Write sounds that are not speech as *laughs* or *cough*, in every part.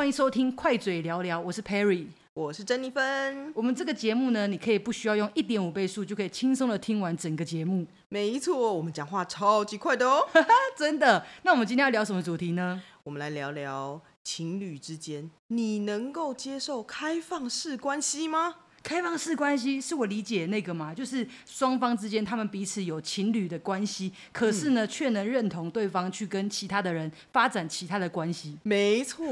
欢迎收听快嘴聊聊，我是 Perry，我是珍妮芬。我们这个节目呢，你可以不需要用一点五倍速就可以轻松的听完整个节目。没错，我们讲话超级快的哦，*laughs* 真的。那我们今天要聊什么主题呢？我们来聊聊情侣之间，你能够接受开放式关系吗？开放式关系是我理解的那个吗？就是双方之间他们彼此有情侣的关系，可是呢，却能认同对方去跟其他的人发展其他的关系。没错。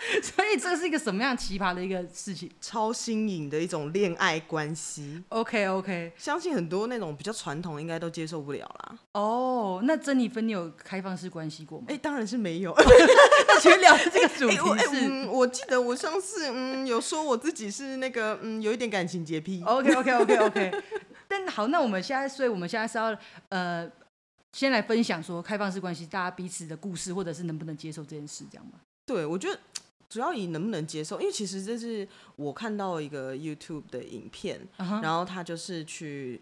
*laughs* 所以这是一个什么样奇葩的一个事情？超新颖的一种恋爱关系。OK OK，相信很多那种比较传统应该都接受不了啦。哦，oh, 那珍妮芬，你有开放式关系过吗？哎、欸，当然是没有。*laughs* 那请聊这个主题是、欸欸嗯？我记得我上次嗯有说我自己是那个嗯有一点感情洁癖。OK OK OK OK。*laughs* 但好，那我们现在，所以我们现在是要呃先来分享说开放式关系大家彼此的故事，或者是能不能接受这件事，这样吗？对，我觉得。主要以能不能接受，因为其实这是我看到一个 YouTube 的影片，uh huh. 然后他就是去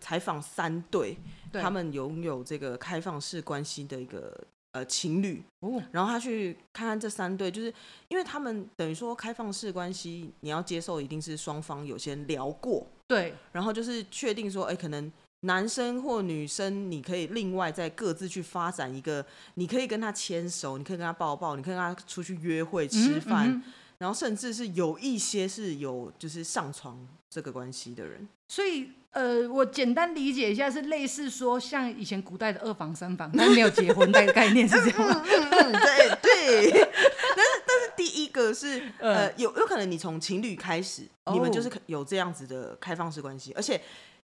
采访三对，对他们拥有这个开放式关系的一个呃情侣，uh huh. 然后他去看看这三对，就是因为他们等于说开放式关系，你要接受一定是双方有先聊过，对，然后就是确定说，哎，可能。男生或女生，你可以另外再各自去发展一个，你可以跟他牵手，你可以跟他抱抱，你可以跟他出去约会吃饭，嗯嗯、然后甚至是有一些是有就是上床这个关系的人。所以，呃，我简单理解一下，是类似说像以前古代的二房三房，*laughs* 但没有结婚的概念是这样吗？嗯嗯、对对。但是但是第一个是呃有有可能你从情侣开始，哦、你们就是有这样子的开放式关系，而且。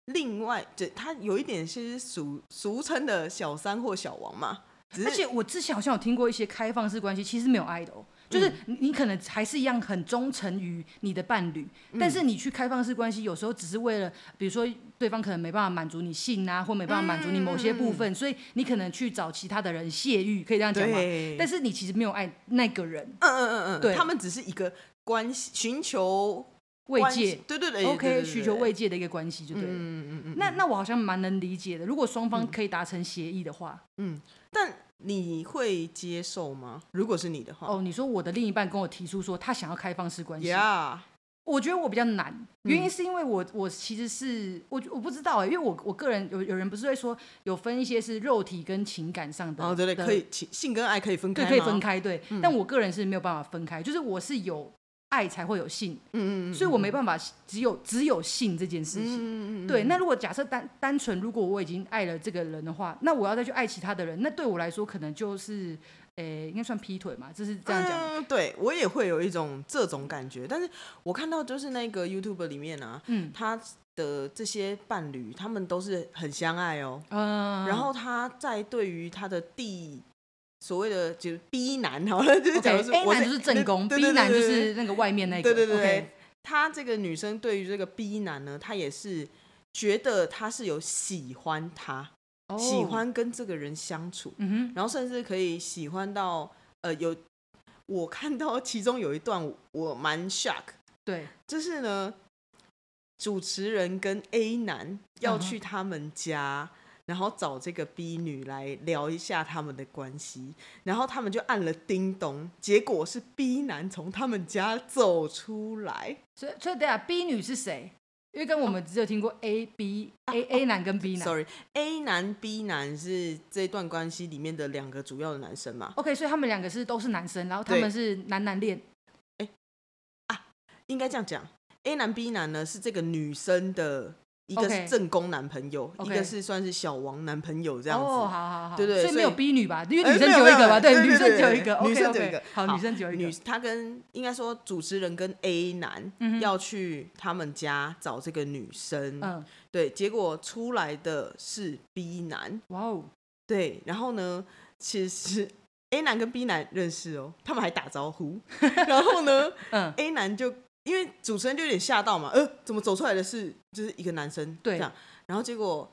另外，就他有一点是俗俗称的小三或小王嘛。而且我之前好像有听过一些开放式关系，其实没有爱的哦。就是你可能还是一样很忠诚于你的伴侣，嗯、但是你去开放式关系，有时候只是为了，比如说对方可能没办法满足你性啊，或没办法满足你某些部分，嗯、所以你可能去找其他的人泄欲，可以这样讲吗？但是你其实没有爱那个人。嗯嗯嗯嗯。对，他们只是一个关系，寻求。慰藉，对对对，OK，需求慰藉的一个关系，就对了。嗯嗯嗯嗯。那那我好像蛮能理解的，如果双方可以达成协议的话。嗯。但你会接受吗？如果是你的话。哦，你说我的另一半跟我提出说他想要开放式关系。Yeah。我觉得我比较难，原因是因为我我其实是我我不知道哎，因为我我个人有有人不是会说有分一些是肉体跟情感上的。哦，对对，可以性跟爱可以分开。对，可以分开，对。但我个人是没有办法分开，就是我是有。爱才会有性，嗯，嗯嗯，所以我没办法只有只有性这件事情，嗯嗯嗯，对。那如果假设单单纯，如果我已经爱了这个人的话，那我要再去爱其他的人，那对我来说可能就是，诶、欸，应该算劈腿嘛，就是这样讲。嗯，对我也会有一种这种感觉，但是我看到就是那个 YouTube 里面啊，嗯，他的这些伴侣，他们都是很相爱哦，嗯，然后他在对于他的第。所谓的就是 B 男好了，*laughs* 就是假如说 A 男就是正宫，B 男就是那个外面那个。对对对，他这个女生对于这个 B 男呢，她也是觉得他是有喜欢他，喜欢跟这个人相处，然后甚至可以喜欢到呃有，我看到其中有一段我蛮 shock，对，就是呢，主持人跟 A 男要去他们家。然后找这个 B 女来聊一下他们的关系，然后他们就按了叮咚，结果是 B 男从他们家走出来。所以，所以等下 B 女是谁？因为跟我们只有听过 A、B、A、A 男跟 B 男。Sorry，A 男、B 男是这段关系里面的两个主要的男生嘛？OK，所以他们两个是都是男生，然后他们是男男恋。哎，啊，应该这样讲，A 男、B 男呢是这个女生的。一个是正宫男朋友，Okay. 一个是算是小王男朋友这样子。哦，好好好，对对，所以没有 B 女吧？因为女生只有一个吧？对，女生只有一个，女生只有一个。好，女生只有一个。女，他跟应该说主持人跟 A 男要去他们家找这个女生。嗯，对，结果出来的是 B 男。哇哦，对，然后呢，其实 A 男跟 B 男认识哦，他们还打招呼。*laughs* 然后呢，嗯，A 男就。因为主持人就有点吓到嘛，呃，怎么走出来的是就是一个男生，对，这样，然后结果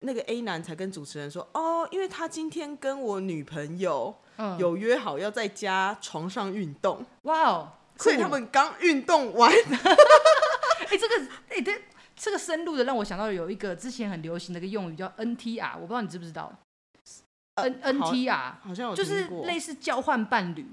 那个 A 男才跟主持人说，哦，因为他今天跟我女朋友有约好要在家床上运动，哇哦，所以他们刚运动完，*laughs* 哎，这个，哎，这这个深入的让我想到有一个之前很流行的一个用语叫 NTR，我不知道你知不知道。N N T 啊，好像有就是类似交换伴侣。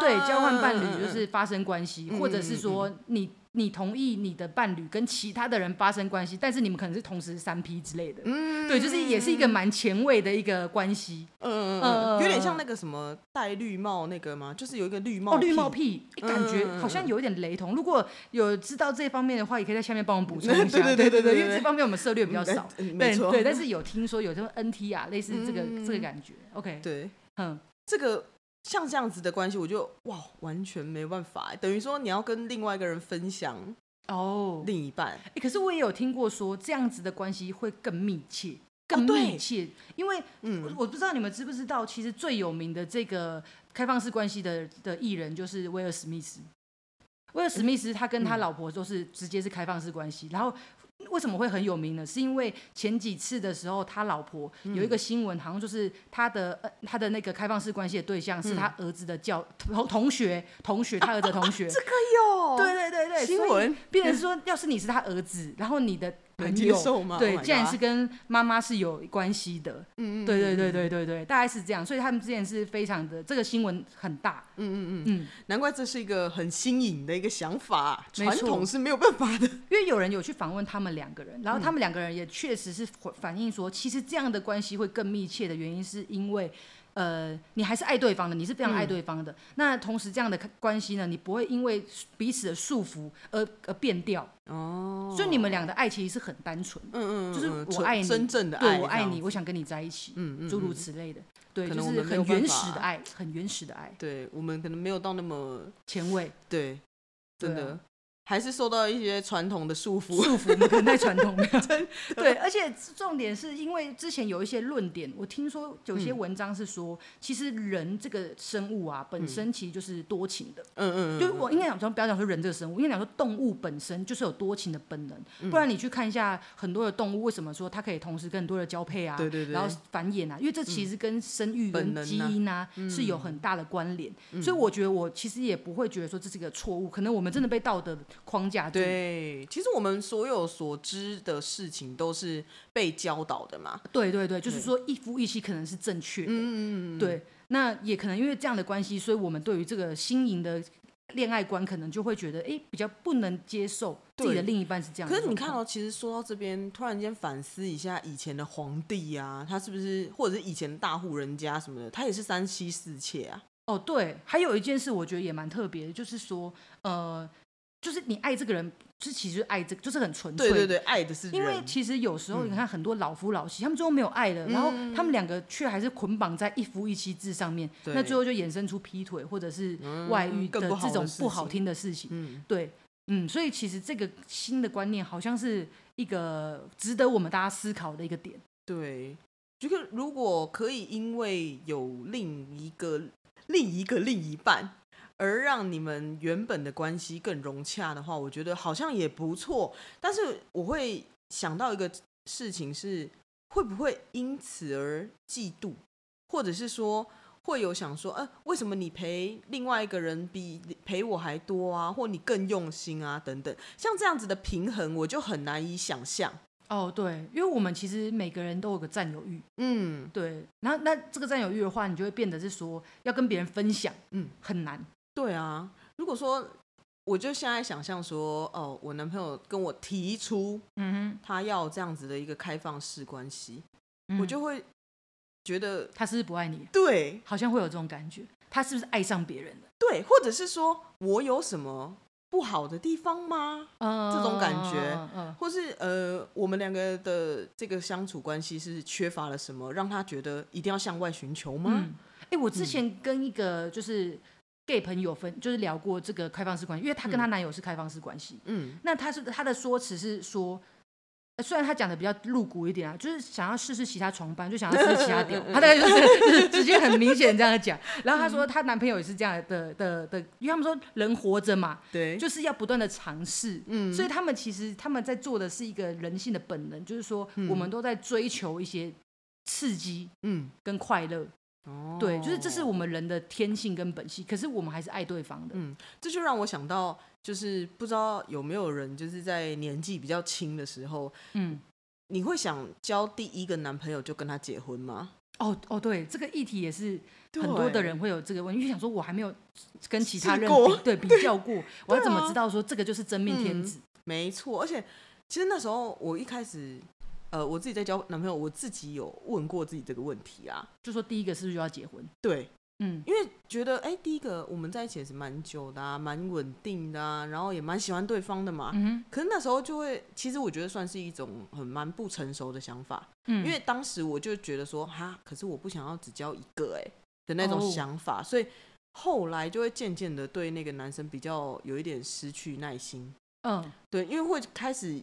对，交换伴侣就是发生关系，或者是说你。你同意你的伴侣跟其他的人发生关系，但是你们可能是同时三 P 之类的，嗯，对，就是也是一个蛮前卫的一个关系，嗯有点像那个什么戴绿帽那个吗？就是有一个绿帽，哦，绿帽癖，感觉好像有一点雷同。如果有知道这方面的话，也可以在下面帮我们补充一下，*laughs* 对对对对，因为这方面我们涉略比较少，对对，但是有听说有这种 NT 啊，类似这个这个感觉，OK，对，嗯，这个。像这样子的关系，我就哇，完全没办法。等于说你要跟另外一个人分享哦，另一半。哎，可是我也有听过说，这样子的关系会更密切，更密切。因为，嗯，我不知道你们知不知道，其实最有名的这个开放式关系的的艺人就是威尔史密斯。威尔史密斯他跟他老婆都是直接是开放式关系，然后。为什么会很有名呢？是因为前几次的时候，他老婆有一个新闻，好像就是他的呃他的那个开放式关系的对象是他儿子的教同同学同学，他儿子的同学。*laughs* 这个有。对对对对，新闻。变成说，要是你是他儿子，然后你的。很接受吗？对，竟然是跟妈妈是有关系的。嗯嗯，对对对对对对，大概是这样。所以他们之前是非常的，这个新闻很大。嗯嗯嗯嗯，难怪这是一个很新颖的一个想法，传统是没有办法的。*laughs* 因为有人有去访问他们两个人，然后他们两个人也确实是反映说，其实这样的关系会更密切的原因，是因为。呃，你还是爱对方的，你是非常爱对方的。嗯、那同时这样的关系呢，你不会因为彼此的束缚而而变掉。哦，所以你们俩的爱其实是很单纯。嗯嗯，就是我爱你，真正的爱，对，我爱你，我想跟你在一起。嗯嗯，诸如此类的。对，就是很原始的爱，很原始的爱。对，我们可能没有到那么前卫。对，真的。还是受到一些传统的束缚，束缚，可能太传统了。*laughs* 对，而且重点是因为之前有一些论点，我听说有些文章是说，其实人这个生物啊，本身其实就是多情的。嗯嗯嗯。就我应该讲说，不要讲说人这个生物，应该讲说动物本身就是有多情的本能。不然你去看一下很多的动物，为什么说它可以同时跟很多人交配啊？对对对。然后繁衍啊，因为这其实跟生育跟基因啊是有很大的关联。所以我觉得我其实也不会觉得说这是一个错误，可能我们真的被道德框架。对，其实我们所有所知的事情都是被教导的嘛。对对对，就是说一夫一妻可能是正确的。嗯嗯对，那也可能因为这样的关系，所以我们对于这个新颖的恋爱观，可能就会觉得，哎，比较不能接受自己的另一半是这样。可是你看到，其实说到这边，突然间反思一下以前的皇帝啊，他是不是，或者是以前大户人家什么的，他也是三妻四妾啊？哦，对，还有一件事，我觉得也蛮特别的，就是说，呃。就是你爱这个人，就是其实爱这个，就是很纯粹。对对对，爱的是。因为其实有时候你看很多老夫老妻，嗯、他们最后没有爱了，然后他们两个却还是捆绑在一夫一妻制上面，嗯、那最后就衍生出劈腿或者是外遇的这种不好听的事情。嗯，对，嗯，所以其实这个新的观念好像是一个值得我们大家思考的一个点。对，这个如果可以，因为有另一个另一个另一半。而让你们原本的关系更融洽的话，我觉得好像也不错。但是我会想到一个事情是，会不会因此而嫉妒，或者是说会有想说，呃，为什么你陪另外一个人比陪我还多啊，或你更用心啊，等等，像这样子的平衡，我就很难以想象。哦，对，因为我们其实每个人都有个占有欲，嗯，对。然后那这个占有欲的话，你就会变得是说要跟别人分享，嗯，很难。对啊，如果说我就现在想象说，哦，我男朋友跟我提出，嗯哼，他要这样子的一个开放式关系，嗯、我就会觉得他是不是不爱你？对，好像会有这种感觉，他是不是爱上别人了？对，或者是说我有什么不好的地方吗？嗯、这种感觉，嗯嗯、或是呃，我们两个的这个相处关系是缺乏了什么，让他觉得一定要向外寻求吗？哎、嗯，我之前跟一个就是。Gay 朋友分就是聊过这个开放式关系，因为她跟她男友是开放式关系。嗯，那她是她的说辞是说，虽然她讲的比较露骨一点啊，就是想要试试其他床班，就想要试试其他屌。她大概就是就是直接很明显这样讲。*laughs* 然后她说她男朋友也是这样的的的，因为他们说人活着嘛，对，就是要不断的尝试。嗯，所以他们其实他们在做的是一个人性的本能，就是说我们都在追求一些刺激，嗯，跟快乐。哦，对，就是这是我们人的天性跟本性，可是我们还是爱对方的。嗯，这就让我想到，就是不知道有没有人，就是在年纪比较轻的时候，嗯，你会想交第一个男朋友就跟他结婚吗？哦哦，对，这个议题也是很多的人会有这个问题，因为想说我还没有跟其他人比对比较过，*laughs* 我要怎么知道说这个就是真命天子？嗯、没错，而且其实那时候我一开始，呃，我自己在交男朋友，我自己有问过自己这个问题啊，就说第一个是不是就要结婚？对。嗯，因为觉得哎，第一个我们在一起也是蛮久的啊，蛮稳定的啊，然后也蛮喜欢对方的嘛。嗯。可是那时候就会，其实我觉得算是一种很蛮不成熟的想法。嗯。因为当时我就觉得说，哈，可是我不想要只交一个哎的那种想法，哦，所以后来就会渐渐的对那个男生比较有一点失去耐心。嗯。对，因为会开始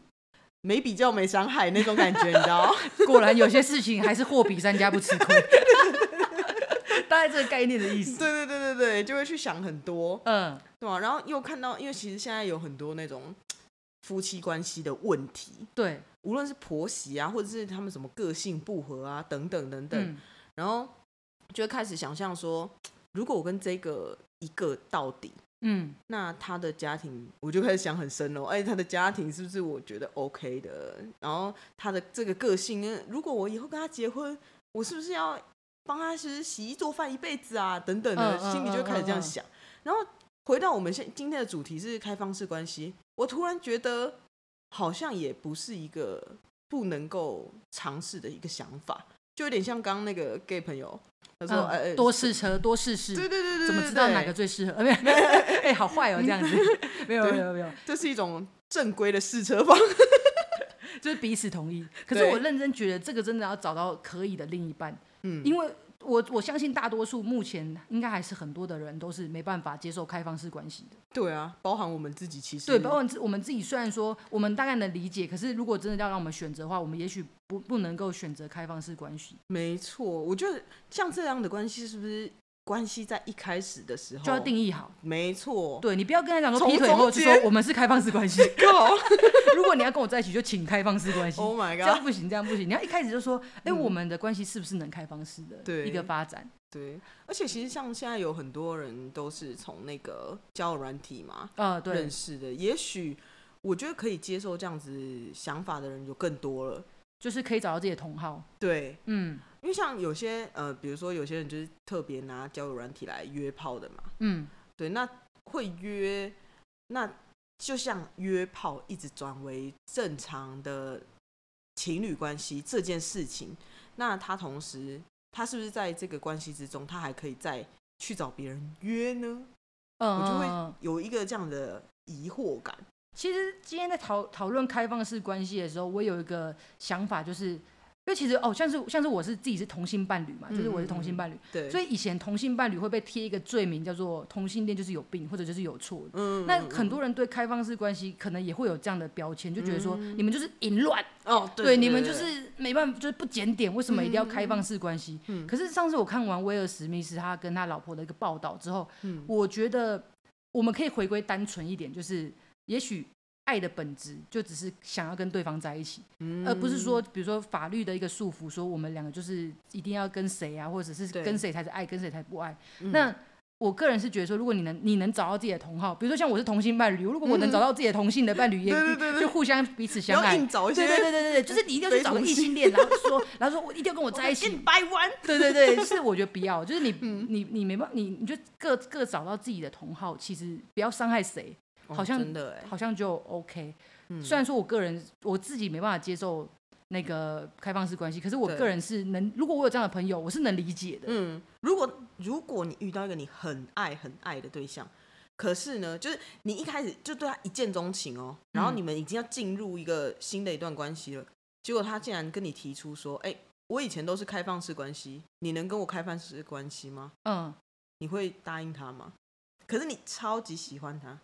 没比较没伤害那种感觉，你知道吗？*laughs* 果然有些事情还是货比三家不吃亏。*laughs* 大概这个概念的意思，对对对对对，就会去想很多，嗯，对吧？然后又看到，因为其实现在有很多那种夫妻关系的问题，对，无论是婆媳啊，或者是他们什么个性不合啊，等等等等，嗯、然后就会开始想象说，如果我跟这个一个到底，嗯，那他的家庭，我就开始想很深了，哎，他的家庭是不是我觉得 OK 的？然后他的这个个性，如果我以后跟他结婚，我是不是要？帮他是洗衣做饭一辈子啊，等等的，心里就开始这样想。然后回到我们现今天的主题是开放式关系，我突然觉得好像也不是一个不能够尝试的一个想法，就有点像刚刚那个 gay 朋友他说：“哎，多试车，多试试，对对对对，怎么知道哪个最适合？*laughs* 没有，哎，好坏哦，这样子，*laughs* 没有没有没有，这是一种正规的试车方，*laughs* 就是彼此同意。可是我认真觉得这个真的要找到可以的另一半。”嗯，因为我我相信大多数目前应该还是很多的人都是没办法接受开放式关系的。对啊，包含我们自己其实对，包含我们自己。虽然说我们大概能理解，可是如果真的要让我们选择的话，我们也许不不能够选择开放式关系。没错，我觉得像这样的关系是不是？关系在一开始的时候就要定义好，没错。对，你不要跟他讲说劈腿后就说我们是开放式关系。*laughs* 如果你要跟我在一起，就请开放式关系。Oh my god，这样不行，这样不行。你要一开始就说，哎、嗯，我们的关系是不是能开放式的一个发展？对，而且其实像现在有很多人都是从那个交友软体嘛，呃，对，认识的。也许我觉得可以接受这样子想法的人就更多了，就是可以找到自己的同好。对，嗯。因为像有些呃，比如说有些人就是特别拿交友软体来约炮的嘛，嗯，对，那会约，那就像约炮一直转为正常的情侣关系这件事情，那他同时他是不是在这个关系之中，他还可以再去找别人约呢？嗯，我就会有一个这样的疑惑感。其实今天在讨讨论开放式关系的时候，我有一个想法就是。因为其实哦，像是像是我是自己是同性伴侣嘛，就是我是同性伴侣，嗯、对，所以以前同性伴侣会被贴一个罪名，叫做同性恋就是有病或者就是有错。嗯，那很多人对开放式关系可能也会有这样的标签，就觉得说、嗯、你们就是淫乱哦，对，你们就是没办法，就是不检点，为什么一定要开放式关系？嗯，可是上次我看完威尔史密斯他跟他老婆的一个报道之后，嗯，我觉得我们可以回归单纯一点，就是也许。爱的本质就只是想要跟对方在一起，嗯、而不是说，比如说法律的一个束缚，说我们两个就是一定要跟谁啊，或者是跟谁才是爱，跟谁才不爱。嗯、那我个人是觉得说，如果你能你能找到自己的同好，比如说像我是同性伴侣，如果我能找到自己的同性的伴侣，也就互相彼此相爱。对对对对对，就是你一定要去找个异性恋，然后说，然后说我一定要跟我在一起，掰弯。对对对，是我觉得不要，就是你、嗯、你你没办法，你你就各各找到自己的同好，其实不要伤害谁。好像、哦、真的好像就 OK。嗯、虽然说我个人我自己没办法接受那个开放式关系，可是我个人是能，如果我有这样的朋友，我是能理解的。嗯，如果如果你遇到一个你很爱很爱的对象，可是呢，就是你一开始就对他一见钟情哦，然后你们已经要进入一个新的一段关系了，嗯、结果他竟然跟你提出说：“哎、欸，我以前都是开放式关系，你能跟我开放式关系吗？”嗯，你会答应他吗？可是你超级喜欢他。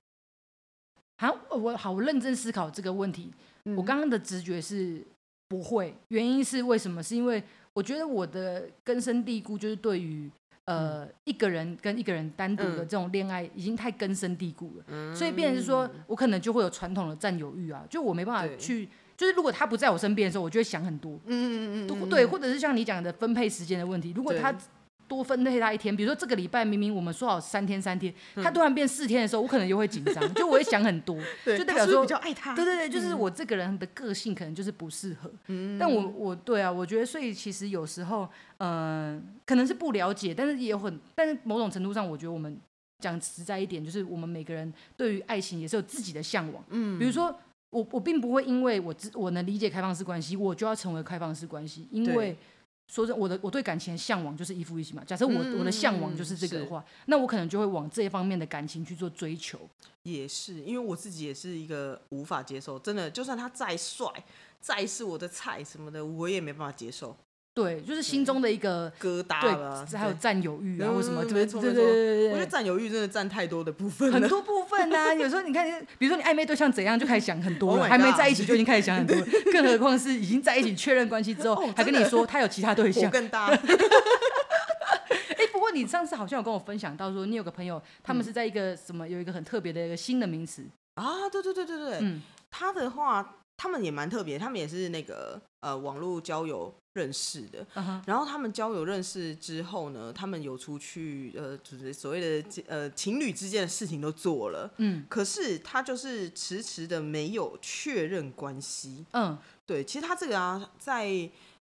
好，我好，认真思考这个问题。嗯、我刚刚的直觉是不会，原因是为什么？是因为我觉得我的根深蒂固就是对于呃、嗯、一个人跟一个人单独的这种恋爱已经太根深蒂固了，嗯、所以变成是说我可能就会有传统的占有欲啊，就我没办法去，就是如果他不在我身边的时候，我就会想很多，嗯嗯嗯，对，或者是像你讲的分配时间的问题，如果他。多分配他一天。比如说这个礼拜明明我们说好三天三天，他突然变四天的时候，我可能就会紧张，就我会想很多，*laughs* 就代表说比较爱他。对对对，就是我这个人的个性可能就是不适合。嗯，但我我对啊，我觉得所以其实有时候，嗯、呃，可能是不了解，但是也有很，但是某种程度上，我觉得我们讲实在一点，就是我们每个人对于爱情也是有自己的向往。嗯，比如说。我我并不会因为我我能理解开放式关系，我就要成为开放式关系。因为说真，我的我对感情的向往就是一夫一妻嘛。假设我、嗯、我的向往就是这个的话，那我可能就会往这一方面的感情去做追求。也是，因为我自己也是一个无法接受，真的，就算他再帅，再是我的菜什么的，我也没办法接受。对，就是心中的一个疙瘩对，还有占有欲啊，或什么，对对对对对。我觉得占有欲真的占太多的部分，很多部分啊。有时候你看，比如说你暧昧对象怎样，就开始想很多了，还没在一起就已经开始想很多，*laughs* 更何况是已经在一起确认关系之后，还跟你说他有其他对象，更大。*laughs* 哎，不过你上次好像有跟我分享到说，你有个朋友，他们是在一个什么有一个很特别的一个新的名词啊？对对对对对，嗯，他的话。他们也蛮特别，他们也是那个呃网络交友认识的，uh huh. 然后他们交友认识之后呢，他们有出去呃就是所谓的呃情侣之间的事情都做了，嗯，可是他就是迟迟的没有确认关系，嗯，对，其实他这个啊，在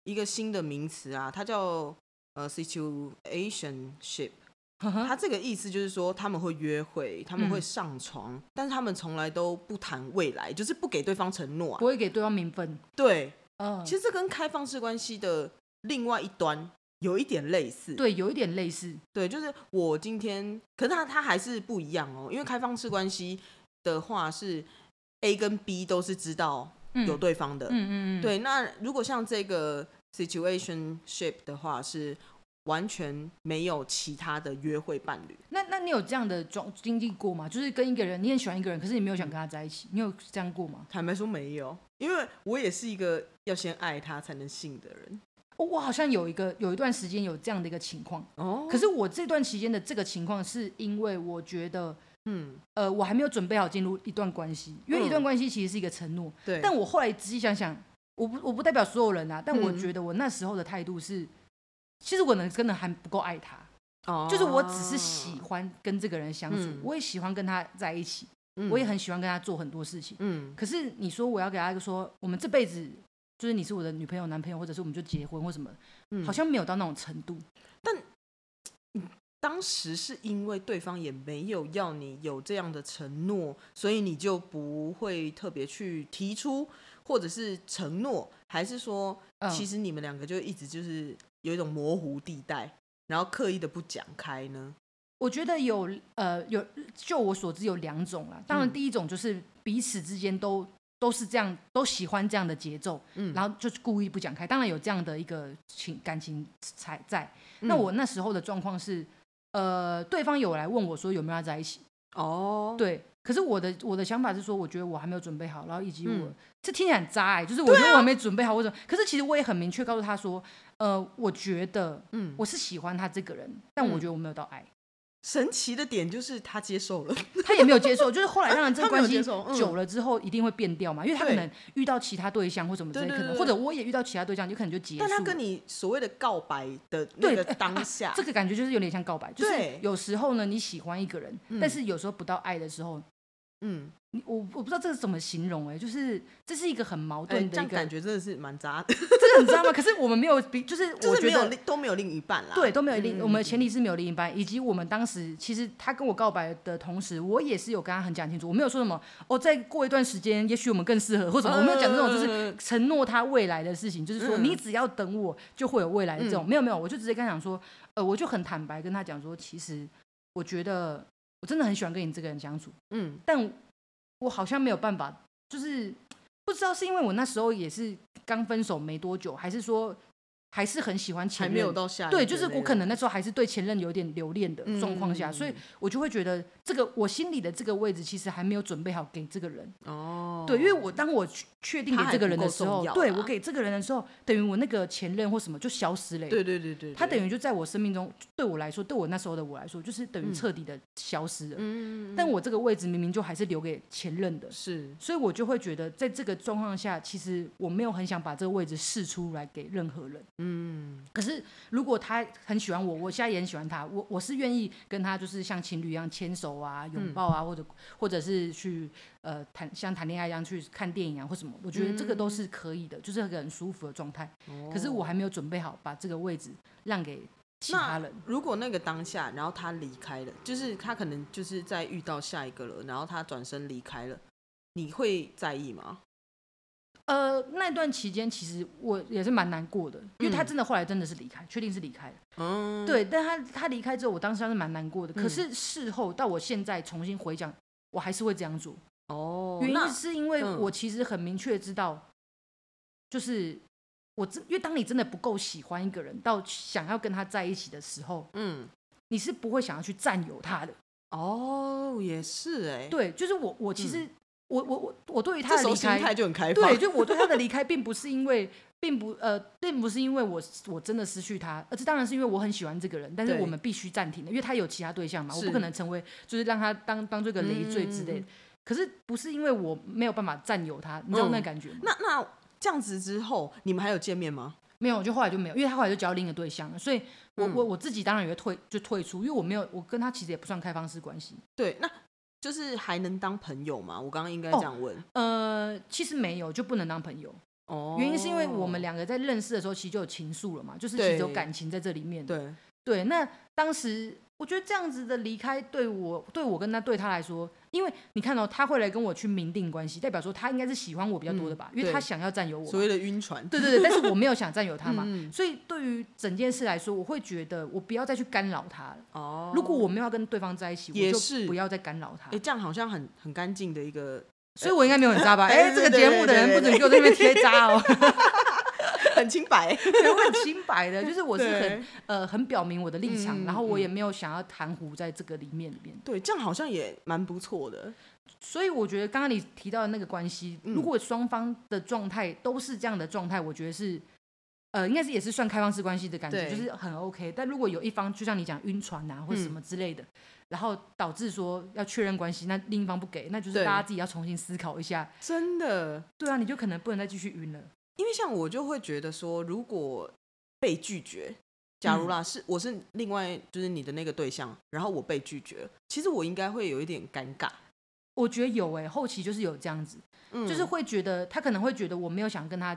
一个新的名词啊，它叫呃 situationship。*laughs* 他这个意思就是说，他们会约会，他们会上床，嗯、但是他们从来都不谈未来，就是不给对方承诺、啊，不会给对方名分。对，嗯，其实这跟开放式关系的另外一端有一点类似。对，有一点类似。对，就是我今天，可是他他还是不一样哦，因为开放式关系的话是 A 跟 B 都是知道有对方的。嗯嗯嗯。对，那如果像这个 situationship 的话是。完全没有其他的约会伴侣。那那你有这样的状经历过吗？就是跟一个人，你很喜欢一个人，可是你没有想跟他在一起，你有这样过吗？坦白说没有，因为我也是一个要先爱他才能信的人。哦，我好像有一个有一段时间有这样的一个情况。哦。可是我这段期间的这个情况，是因为我觉得，嗯，呃，我还没有准备好进入一段关系，因为一段关系其实是一个承诺。对。但我后来仔细想想，我不我不代表所有人啊，但我觉得我那时候的态度是。其实我能真的还不够爱他，哦，就是我只是喜欢跟这个人相处，嗯、我也喜欢跟他在一起，嗯、我也很喜欢跟他做很多事情，嗯。可是你说我要给他一个说，我们这辈子就是你是我的女朋友、男朋友，或者是我们就结婚或什么，嗯、好像没有到那种程度。但当时是因为对方也没有要你有这样的承诺，所以你就不会特别去提出，或者是承诺，还是说，其实你们两个就一直就是。有一种模糊地带，然后刻意的不讲开呢？我觉得有呃有，就我所知有两种啦。当然，第一种就是彼此之间都都是这样，都喜欢这样的节奏，嗯，然后就是故意不讲开。当然有这样的一个情感情才在。那我那时候的状况是，呃，对方有来问我说有没有要在一起？哦，对。可是我的我的想法是说，我觉得我还没有准备好，然后以及我、嗯、这听起来很渣哎、欸，就是我觉得我还没准备好，或者、啊、可是其实我也很明确告诉他说，呃，我觉得，嗯，我是喜欢他这个人，嗯、但我觉得我没有到爱。神奇的点就是他接受了，*laughs* 他也没有接受，就是后来当然这个 *laughs* 关系久了之后一定会变掉嘛，因为他可能遇到其他对象或什么之类，可能或者我也遇到其他对象，就可能就结束。但他跟你所谓的告白的那个当下，这个感觉就是有点像告白，就是有时候呢你喜欢一个人，但是有时候不到爱的时候。嗯，你我我不知道这是怎么形容哎、欸，就是这是一个很矛盾的一个、欸、感觉，真的是蛮渣的，*laughs* 真的很渣吗？可是我们没有比，就是 *laughs* 我觉得都没有另一半啦，对，都没有另，嗯、我们的前提是没有另一半，以及我们当时其实他跟我告白的同时，我也是有跟他很讲清楚，我没有说什么哦，再过一段时间，也许我们更适合，或者我没有讲这种就是承诺他未来的事情，就是说你只要等我，就会有未来的这种，嗯、没有没有，我就直接跟他讲说，呃，我就很坦白跟他讲说，其实我觉得我真的很喜欢跟你这个人相处，嗯，但。我好像没有办法，就是不知道是因为我那时候也是刚分手没多久，还是说。还是很喜欢前任，还没有到下对，就是我可能那时候还是对前任有点留恋的状况下，嗯、所以我就会觉得这个我心里的这个位置其实还没有准备好给这个人。哦。对，因为我当我确定给这个人的时候，对我给这个人的时候，等于我那个前任或什么就消失了。对对对对，他等于就在我生命中，对我来说，对我那时候的我来说，就是等于彻底的消失了。嗯，但我这个位置明明就还是留给前任的，是，所以我就会觉得在这个状况下，其实我没有很想把这个位置试出来给任何人。嗯，可是如果他很喜欢我，我现在也很喜欢他，我我是愿意跟他就是像情侣一样牵手啊、拥抱啊，嗯、或者或者是去呃谈像谈恋爱一样去看电影啊或什么，我觉得这个都是可以的，嗯、就是一个很舒服的状态。哦、可是我还没有准备好把这个位置让给其他人。如果那个当下，然后他离开了，就是他可能就是在遇到下一个了，然后他转身离开了，你会在意吗？呃，那段期间其实我也是蛮难过的，因为他真的后来真的是离开，确定是离开了。嗯，对，但他他离开之后，我当时还是蛮难过的。可是事后到我现在重新回想，我还是会这样做。哦，原因是因为我其实很明确知道，就是我真因为当你真的不够喜欢一个人，到想要跟他在一起的时候，嗯，你是不会想要去占有他的。哦，也是哎，对，就是我我其实。我我我我对于他的离开就很开放，对，就我对他的离开，并不是因为，并不呃，并不是因为我我真的失去他，而这当然是因为我很喜欢这个人，但是我们必须暂停的，因为他有其他对象嘛，我不可能成为就是让他当当做一个累赘之类的。可是不是因为我没有办法占有他，你知道那感觉吗？那那这样子之后，你们还有见面吗？没有，就后来就没有，因为他后来就交另一个对象了，所以我我我自己当然也会退就退出，因为我没有我跟他其实也不算开放式关系。对，那。就是还能当朋友吗？我刚刚应该这样问。哦。呃，其实没有，就不能当朋友。哦。原因是因为我们两个在认识的时候，其实就有情愫了嘛，就是其实有感情在这里面。对。对，那当时我觉得这样子的离开，对我、对我跟他、对他来说。因为你看到、哦、他会来跟我去明定关系，代表说他应该是喜欢我比较多的吧？嗯、因为他想要占有我。所谓的晕船。对对对，但是我没有想占有他嘛，*laughs* 嗯、所以对于整件事来说，我会觉得我不要再去干扰他了。哦。如果我没有要跟对方在一起，也是我就不要再干扰他。哎，这样好像很很干净的一个，所以我应该没有很渣吧？哎，这个节目的人不准给我在那边贴渣哦。*laughs* 很清白，*laughs* 对我很清白的，*laughs* 就是我是很呃很表明我的立场，嗯、然后我也没有想要含糊在这个里面里面。对，这样好像也蛮不错的。所以我觉得刚刚你提到的那个关系，嗯、如果双方的状态都是这样的状态，我觉得是呃应该是也是算开放式关系的感觉，就是很 OK。但如果有一方就像你讲晕船啊或者什么之类的，嗯、然后导致说要确认关系，那另一方不给，那就是大家自己要重新思考一下。真的？对啊，你就可能不能再继续晕了。因为像我就会觉得说，如果被拒绝，假如啦、嗯、是我是另外就是你的那个对象，然后我被拒绝，其实我应该会有一点尴尬。我觉得有哎、欸，后期就是有这样子，嗯、就是会觉得他可能会觉得我没有想跟他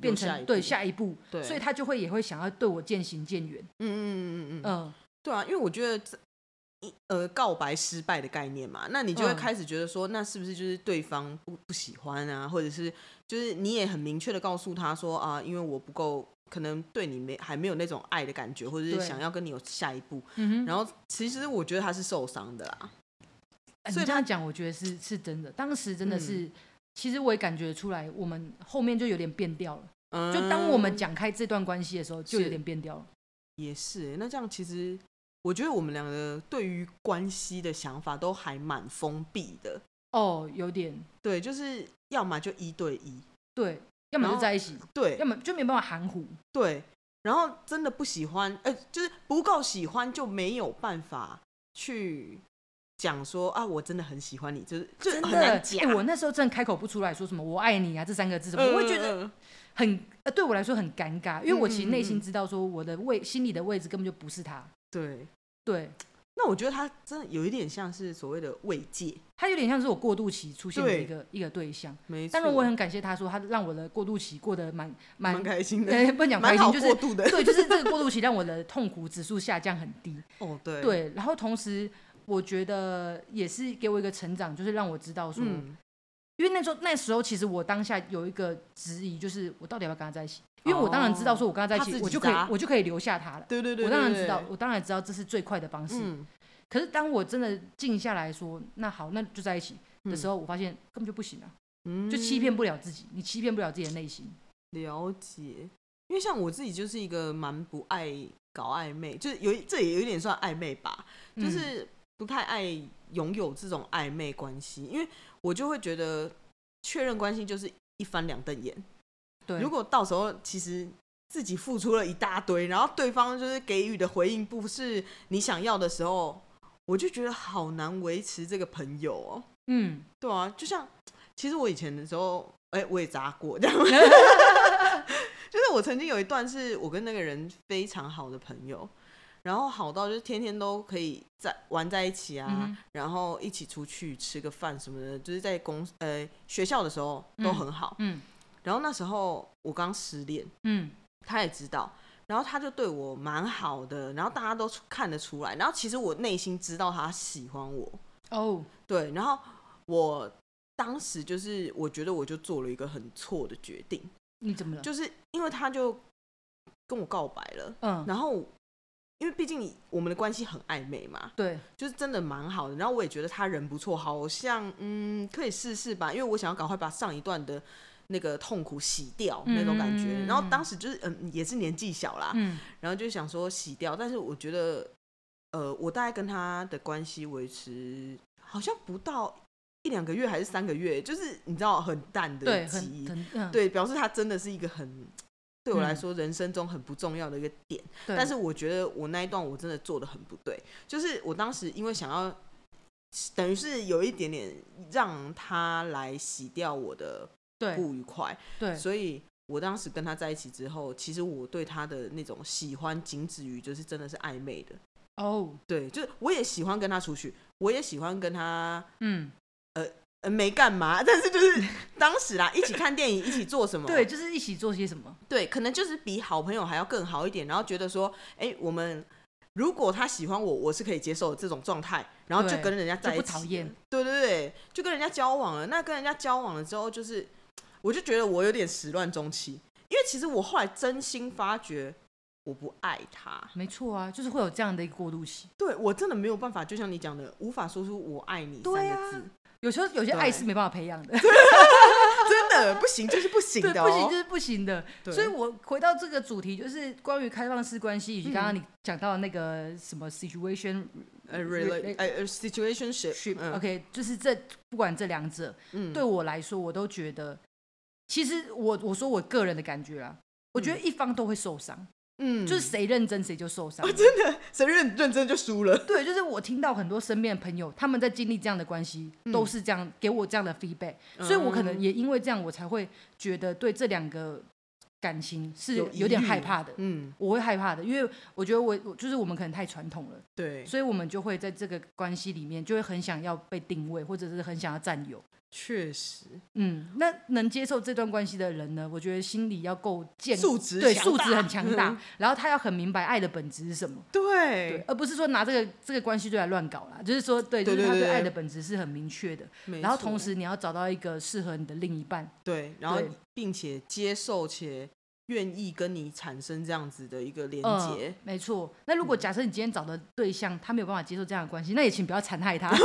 变成下对下一步，对，所以他就会也会想要对我渐行渐远。嗯嗯嗯嗯嗯嗯，对啊，因为我觉得这呃告白失败的概念嘛，那你就会开始觉得说，嗯、那是不是就是对方不不喜欢啊，或者是就是你也很明确的告诉他说啊，因为我不够，可能对你没还没有那种爱的感觉，或者是想要跟你有下一步。嗯，然后其实我觉得他是受伤的啦。所以这样讲，我觉得是是真的。当时真的是，嗯、其实我也感觉出来，我们后面就有点变调了。嗯、就当我们讲开这段关系的时候，就有点变调了。也是，那这样其实我觉得我们两个对于关系的想法都还蛮封闭的。哦，有点。对，就是要么就一对一，对，要么就在一起，对，要么就没办法含糊，对。然后真的不喜欢，哎、呃，就是不够喜欢，就没有办法去。讲说啊，我真的很喜欢你，就是就很难讲。欸，我那时候真的开口不出来说什么“我爱你”啊，这三个字，我会觉得很呃，对我来说很尴尬，因为我其实内心知道说我的位心里的位置根本就不是他。对对，那我觉得他真的有一点像是所谓的慰藉，他有点像是我过渡期出现的一个一个对象。没错，但是我很感谢他说，他让我的过渡期过得蛮蛮开心的，不讲开心，就是对，就是这个过渡期让我的痛苦指数下降很低。*laughs* 哦，对对，然后同时。我觉得也是给我一个成长，就是让我知道说，嗯、因为那时候那时候其实我当下有一个质疑，就是我到底要不要跟他在一起？因为我当然知道说，我跟他在一起，我就可以我就可以留下他了。对对对，对，我当然知道，我当然知道这是最快的方式。嗯、可是当我真的静下来说，那好，那就在一起的时候，我发现根本就不行啊，嗯、就欺骗不了自己，你欺骗不了自己的内心。了解，因为像我自己就是一个蛮不爱搞暧昧，就是有这也有一点算暧昧吧，就是。嗯不太爱拥有这种暧昧关系，因为我就会觉得确认关系就是一翻两瞪眼。对，如果到时候其实自己付出了一大堆，然后对方就是给予的回应不是你想要的时候，我就觉得好难维持这个朋友哦。嗯，对啊，就像其实我以前的时候，哎、欸，我也砸过这样。*laughs* *laughs* 就是我曾经有一段是我跟那个人非常好的朋友，然后好到就是天天都可以在玩在一起啊，嗯、然后一起出去吃个饭什么的，就是在公呃学校的时候都很好。嗯，嗯然后那时候我刚失恋，嗯，他也知道，然后他就对我蛮好的，然后大家都看得出来，然后其实我内心知道他喜欢我。哦，对，然后我当时就是我觉得我就做了一个很错的决定。你怎么了？就是因为他就跟我告白了，嗯，然后因为毕竟我们的关系很暧昧嘛，对，就是真的蛮好的。然后我也觉得他人不错，好像嗯可以试试吧，因为我想要赶快把上一段的那个痛苦洗掉那种感觉。嗯、然后当时就是嗯也是年纪小啦，嗯，然后就想说洗掉，但是我觉得呃我大概跟他的关系维持好像不到。一两个月还是三个月，就是你知道很淡的记忆，对，对，表示他真的是一个很对我来说人生中很不重要的一个点。嗯、但是我觉得我那一段我真的做的很不对，就是我当时因为想要，等于是有一点点让他来洗掉我的不愉快，对，对，所以我当时跟他在一起之后，其实我对他的那种喜欢仅止于就是真的是暧昧的哦，对，就是我也喜欢跟他出去，我也喜欢跟他嗯。呃呃，没干嘛，*laughs* 但是就是当时啦，一起看电影，一起做什么？对，就是一起做些什么？对，可能就是比好朋友还要更好一点，然后觉得说，哎，我们如果他喜欢我，我是可以接受的这种状态，然后就跟人家在一起，不讨厌。对对对，就跟人家交往了。那跟人家交往了之后，就是我就觉得我有点始乱终弃，因为其实我后来真心发觉我不爱他。没错啊，就是会有这样的一个过渡期。对，我真的没有办法，就像你讲的，无法说出我爱你三个字。有时候有些爱是没办法培养的，*laughs* 真的不行，就是不行的，不行就是不行的。所以，我回到这个主题，就是关于开放式关系，以及刚刚你讲到的那个什么 situation，呃，relationship，OK，就是这不管这两者，对我来说，我都觉得，其实我我说我个人的感觉啊，我觉得一方都会受伤。嗯，就是谁认真谁就受伤。哦，真的，谁认认真就输了。对，就是我听到很多身边的朋友，他们在经历这样的关系，嗯、都是这样给我这样的 feedback，嗯、所以我可能也因为这样，我才会觉得对这两个感情是有点害怕的。嗯，我会害怕的，因为我觉得我就是我们可能太传统了，对，所以我们就会在这个关系里面，就会很想要被定位，或者是很想要占有。确实，嗯，那能接受这段关系的人呢？我觉得心里要够健，素质对素质很强大，嗯、然后他要很明白爱的本质是什么，对，对，而不是说拿这个这个关系就来乱搞啦。就是说，对，对就是他对爱的本质是很明确的，对然后同时你要找到一个适合你的另一半，对，然后并且接受且。愿意跟你产生这样子的一个连接，嗯，没错。那如果假设你今天找的对象，他没有办法接受这样的关系，那也请不要残害他。*laughs*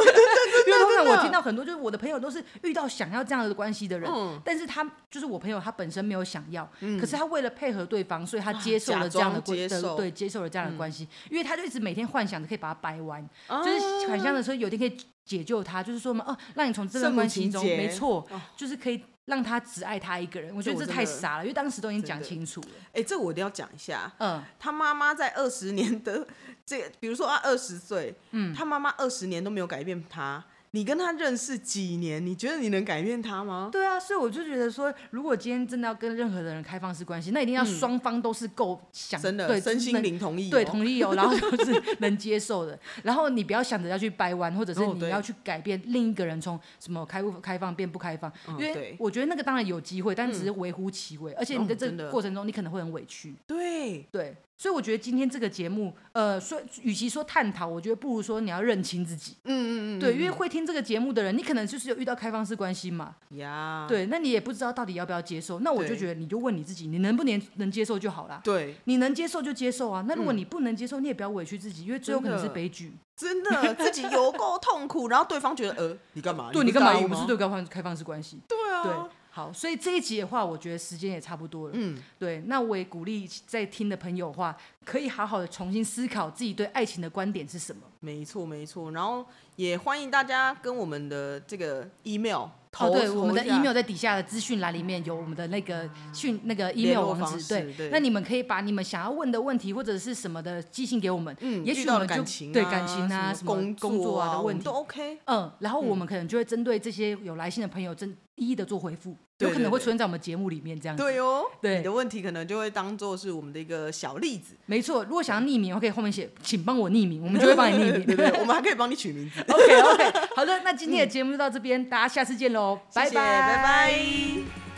因为通常我听到很多，就是我的朋友都是遇到想要这样的关系的人，嗯、但是他就是我朋友，他本身没有想要，嗯、可是他为了配合对方，所以他接受了这样的关系，对，接受了这样的关系，嗯、因为他就一直每天幻想着可以把它掰弯，嗯、就是想象的时候有一天可以解救他，就是说嘛，哦，让你从这段关系中，没错，就是可以。让他只爱他一个人，我觉得这太傻了，因为当时都已经讲清楚了。哎、欸，这我一定要讲一下。嗯，他妈妈在二十年的这个，比如说他二十岁，嗯，他妈妈二十年都没有改变他。你跟他认识几年？你觉得你能改变他吗？对啊，所以我就觉得说，如果今天真的要跟任何的人开放式关系，那一定要双方都是够想、嗯、真的对身心灵同意、哦，对同意哦，然后就是能接受的。*laughs* 然后你不要想着要去掰弯，或者是你要去改变另一个人从什么开不开放变不开放，因为我觉得那个当然有机会，但只是微乎其微，而且你在这个过程中你可能会很委屈。对对。所以我觉得今天这个节目，呃，说与其说探讨，我觉得不如说你要认清自己。嗯嗯嗯。对，因为会听这个节目的人，你可能就是有遇到开放式关系嘛。呀。对，那你也不知道到底要不要接受。那我就觉得你就问你自己，你能不能能接受就好了。对。你能接受就接受啊。那如果你不能接受，你也不要委屈自己，因为最后可能是悲剧。真的，自己有够痛苦，然后对方觉得，呃，你干嘛？对，你干嘛？我们是对开放开放式关系。对啊。对。好，所以这一集的话，我觉得时间也差不多了。嗯，对，那我也鼓励在听的朋友的话，可以好好的重新思考自己对爱情的观点是什么。没错，没错。然后也欢迎大家跟我们的这个 email 投。哦，对，我们的 email 在底下的资讯栏里面有我们的那个讯那个 email 网址。对，对，那你们可以把你们想要问的问题或者是什么的寄信给我们。嗯，也许我们就感情、啊、对感情啊，什么工作啊的问题都 OK。嗯，然后我们可能就会针对这些有来信的朋友针。一一的做回复，有可能会出现在我们节目里面这样子。对哦，对，你的问题可能就会当做是我们的一个小例子。没错，如果想要匿名，我可以后面写，请帮我匿名，我们就会帮你匿名。*laughs* 对，对对，我们还可以帮你取名字。*laughs* OK OK，好的，那今天的节目就到这边，嗯、大家下次见喽，*laughs* 拜拜拜拜。